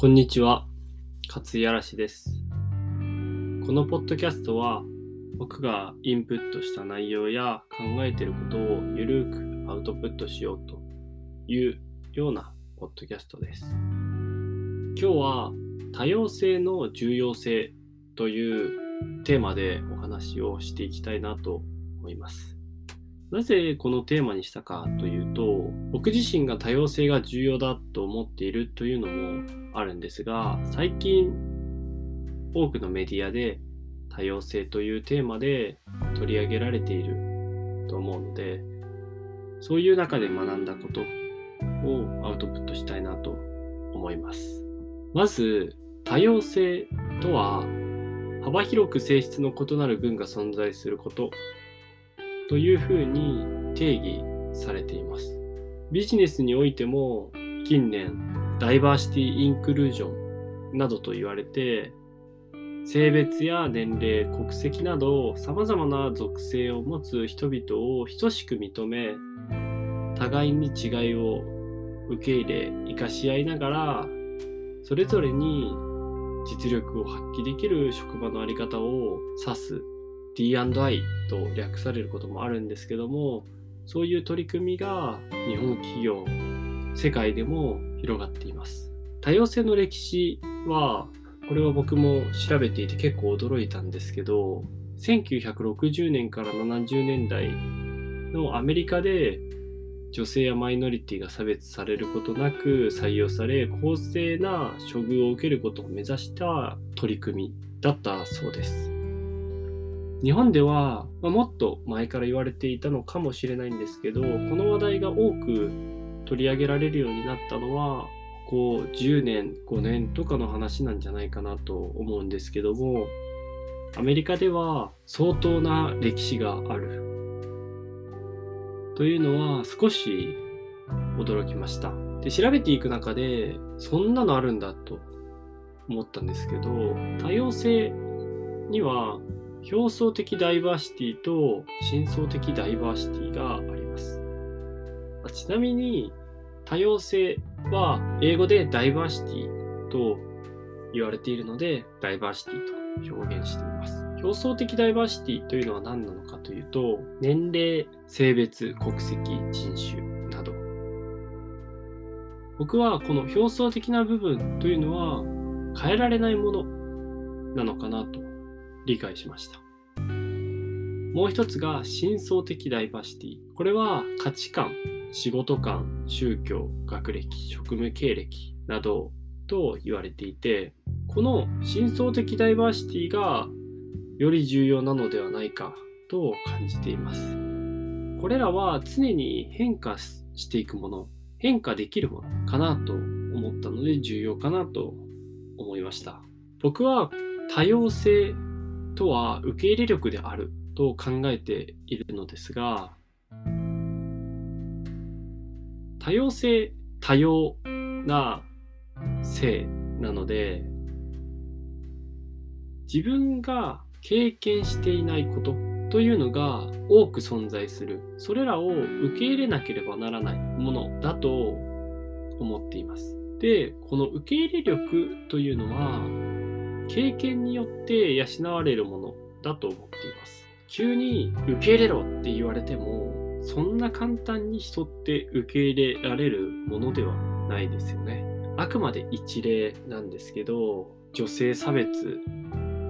こんにちは、勝井嵐です。このポッドキャストは、僕がインプットした内容や考えていることをゆるくアウトプットしようというようなポッドキャストです。今日は多様性の重要性というテーマでお話をしていきたいなと思います。なぜこのテーマにしたかというと、僕自身が多様性が重要だと思っているというのもあるんですが、最近多くのメディアで多様性というテーマで取り上げられていると思うので、そういう中で学んだことをアウトプットしたいなと思います。まず、多様性とは幅広く性質の異なる群が存在することというふうに定義されています。ビジネスにおいても近年ダイバーシティ・インクルージョンなどと言われて性別や年齢、国籍など様々な属性を持つ人々を等しく認め互いに違いを受け入れ生かし合いながらそれぞれに実力を発揮できる職場のあり方を指す D&I と略されることもあるんですけどもそういう取り組みが日本企業世界でも広がっています。多様性の歴史はこれは僕も調べていて結構驚いたんですけど1960年から70年代のアメリカで女性やマイノリティが差別されることなく採用され公正な処遇を受けることを目指した取り組みだったそうです。日本では、まあ、もっと前から言われていたのかもしれないんですけどこの話題が多く取り上げられるようになったのはここ10年5年とかの話なんじゃないかなと思うんですけどもアメリカでは相当な歴史がある。というのは少し驚きました。で調べていく中でそんなのあるんだと思ったんですけど多様性には表層的ダイバーシティと深層的ダイバーシティがあります。ちなみに多様性は英語でダイバーシティと言われているのでダイバーシティと表現しています。表層的ダイバーシティというのは何なのかというと年齢、性別、国籍、人種など僕はこの表層的な部分というのは変えられないものなのかなと理解しました。もう一つが深層的ダイバーシティ。これは価値観、仕事観、宗教、学歴、職務経歴などと言われていて、この深層的ダイバーシティがより重要なのではないかと感じています。これらは常に変化していくもの、変化できるものかなと思ったので重要かなと思いました。僕は多様性とは受け入れ力であると考えているのですが多様性多様な性なので自分が経験していないことというのが多く存在する。それらを受け入れなければならないものだと思っています。でこの受け入れ力というのは経験によって養われるものだと思っています。急に受け入れろって言われても、そんな簡単に人って受け入れられるものではないですよね。あくまで一例なんですけど、女性差別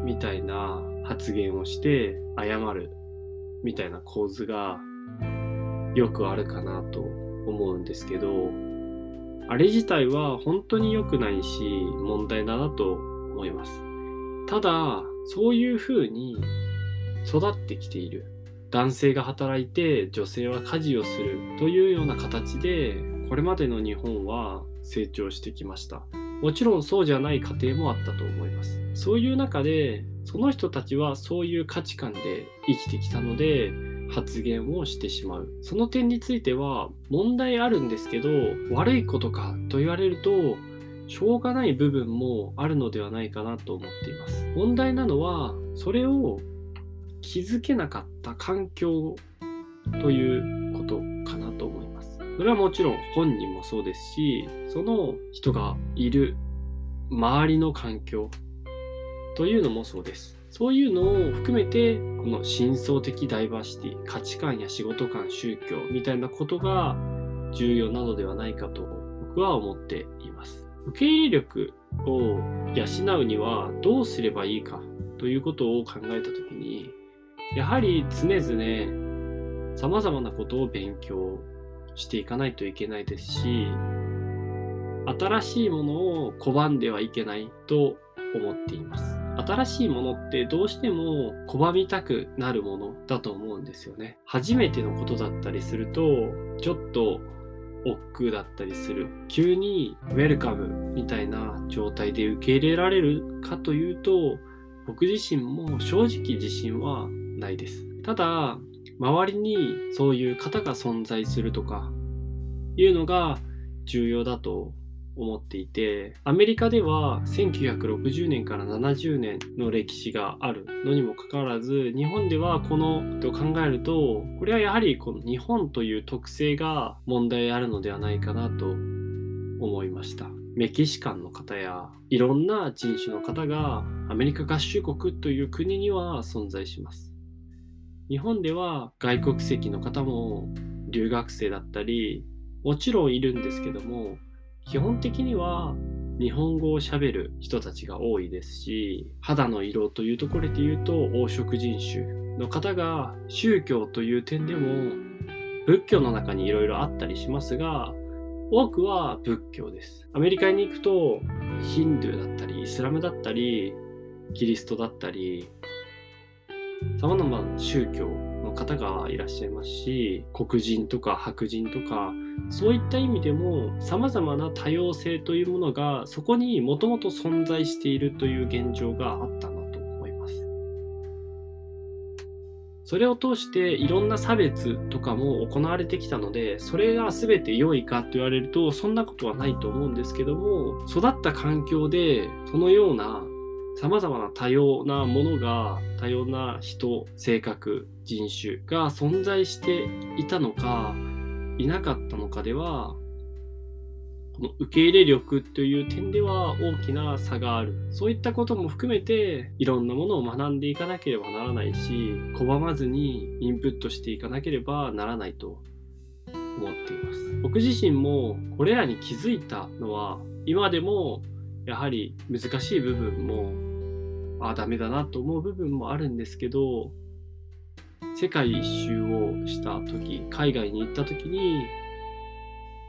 みたいな発言をして謝るみたいな構図がよくあるかなと思うんですけど、あれ自体は本当に良くないし問題だなと思います。ただそういうふうに育ってきている。男性が働いて女性は家事をするというような形でこれまでの日本は成長してきました。もちろんそうじゃない家庭もあったと思います。そういう中でその人たちはそういう価値観で生きてきたので発言をしてしまう。その点については問題あるんですけど悪いことかと言われるとしょうがない部分もあるのではないかなと思っています。問題なのは、それを気づけなかった環境ということかなと思います。それはもちろん本人もそうですし、その人がいる周りの環境というのもそうです。そういうのを含めて、この深層的ダイバーシティ、価値観や仕事観、宗教みたいなことが重要なのではないかと僕は思っています。受け入れ力を養うにはどうすればいいかということを考えたときに、やはり常々様々なことを勉強していかないといけないですし、新しいものを拒んではいけないと思っています。新しいものってどうしても拒みたくなるものだと思うんですよね。初めてのことだったりすると、ちょっと億劫だったりする。急にウェルカムみたいな状態で受け入れられるかというと、僕自身も正直自信はないです。ただ、周りにそういう方が存在するとかいうのが重要だと思っていてアメリカでは1960年から70年の歴史があるのにもかかわらず日本ではこのと考えるとこれはやはりこの日本という特性が問題あるのではないかなと思いました。メキシカンの方やいろんな人種の方がアメリカ合衆国という国には存在します。日本では外国籍の方も留学生だったりもちろんいるんですけども基本的には日本語をしゃべる人たちが多いですし肌の色というところで言うと黄色人種の方が宗教という点でも仏教の中にいろいろあったりしますが多くは仏教です。アメリカに行くとヒンドゥーだったりイスラムだったりキリストだったり様々な宗教の方がいらっしゃいますし黒人とか白人とかそういった意味でも様々な多様性というものがそこにもともと存在しているという現状があったなと思います。それを通していろんな差別とかも行われてきたのでそれが全て良いかと言われるとそんなことはないと思うんですけども育った環境でそのような様々な多様なものが多様な人性格人種が存在していたのかいなかったのかではこの受け入れ力という点では大きな差がある。そういったことも含めていろんなものを学んでいかなければならないし拒まずにインプットしていかなければならないと思っています。僕自身もこれらに気づいたのは今でもやはり難しい部分もああダメだなと思う部分もあるんですけど世界一周をした時海外に行った時に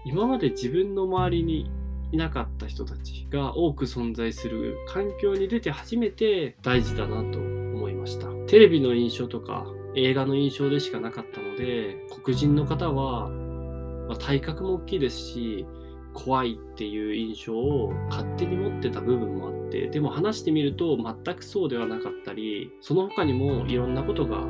今まで自分の周りにいなかった人たちが多く存在する環境に出て初めて大事だなと思いました。テレビの印象とか映画の印象でしかなかったので黒人の方は、まあ、体格も大きいですし怖いっていう印象を勝手に持ってた部分もあってでも話してみると全くそうではなかったりその他にもいろんなことが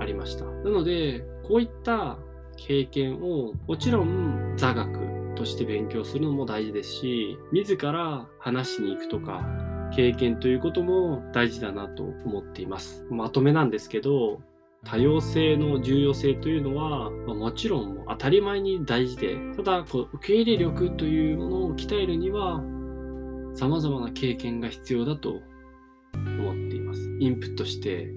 ありました。なので、こういった経験をもちろん座学として勉強するのも大事ですし、自ら話しに行くとか、経験ということも大事だなと思っています。まとめなんですけど、多様性の重要性というのは、ま、もちろん当たり前に大事で、ただこう受け入れ力というものを鍛えるには、様々な経験が必要だと思っています。インプットして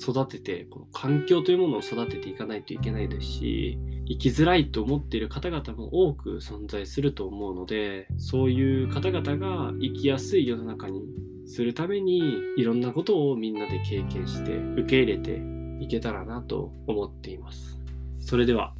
育てて、この環境というものを育てていかないといけないですし、生きづらいと思っている方々も多く存在すると思うので、そういう方々が生きやすい世の中にするために、いろんなことをみんなで経験して、受け入れていけたらなと思っています。それでは